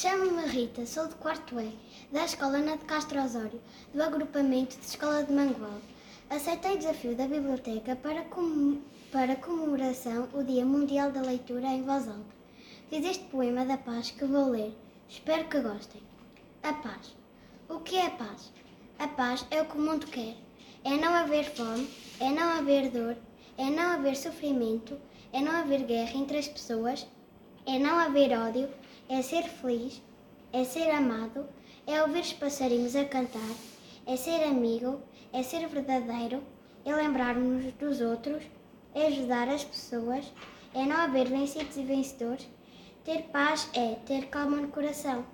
Chamo-me Rita, sou do quarto E, da Escola Ana de Castro Osório, do agrupamento de Escola de Mangual. Aceitei o desafio da biblioteca para, com, para comemoração o Dia Mundial da Leitura em voz alta. Fiz este poema da paz que vou ler. Espero que gostem. A paz. O que é a paz? A paz é o que o mundo quer. É não haver fome, é não haver dor, é não haver sofrimento, é não haver guerra entre as pessoas, é não haver ódio, é ser feliz, é ser amado, é ouvir os passarinhos a cantar, é ser amigo, é ser verdadeiro, é lembrar-nos dos outros, é ajudar as pessoas, é não haver vencidos e vencedores. Ter paz é ter calma no coração.